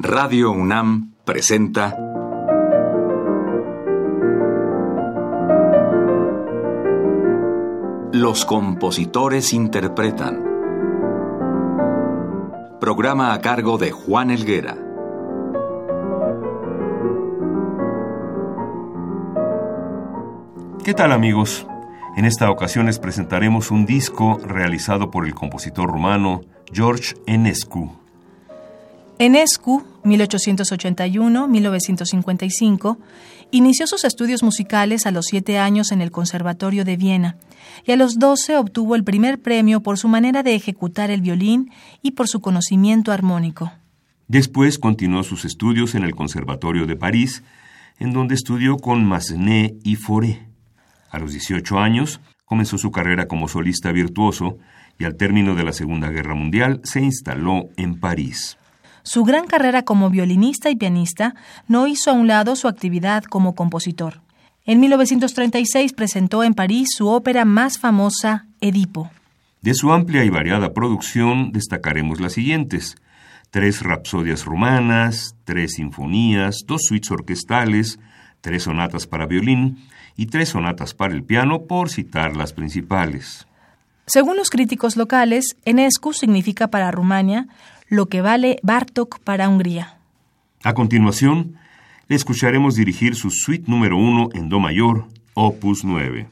Radio UNAM presenta Los compositores interpretan. Programa a cargo de Juan Elguera. ¿Qué tal amigos? En esta ocasión les presentaremos un disco realizado por el compositor rumano George Enescu. Enescu, 1881-1955, inició sus estudios musicales a los siete años en el Conservatorio de Viena y a los doce obtuvo el primer premio por su manera de ejecutar el violín y por su conocimiento armónico. Después continuó sus estudios en el Conservatorio de París, en donde estudió con Massenet y Fauré. A los 18 años comenzó su carrera como solista virtuoso y al término de la Segunda Guerra Mundial se instaló en París. Su gran carrera como violinista y pianista no hizo a un lado su actividad como compositor. En 1936 presentó en París su ópera más famosa, Edipo. De su amplia y variada producción destacaremos las siguientes. Tres rapsodias romanas, tres sinfonías, dos suites orquestales, tres sonatas para violín y tres sonatas para el piano, por citar las principales. Según los críticos locales, Enescu significa para Rumania lo que vale Bartok para Hungría. A continuación, le escucharemos dirigir su suite número uno en Do mayor, opus 9.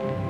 Bye.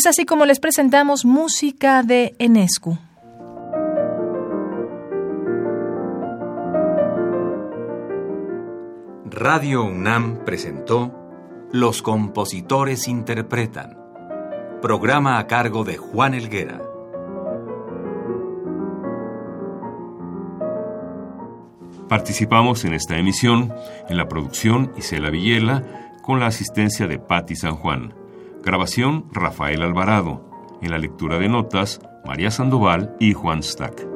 Es así como les presentamos música de Enescu. Radio UNAM presentó Los compositores interpretan. Programa a cargo de Juan Elguera. Participamos en esta emisión en la producción Isela Villela con la asistencia de Patti San Juan. Grabación Rafael Alvarado. En la lectura de notas María Sandoval y Juan Stack.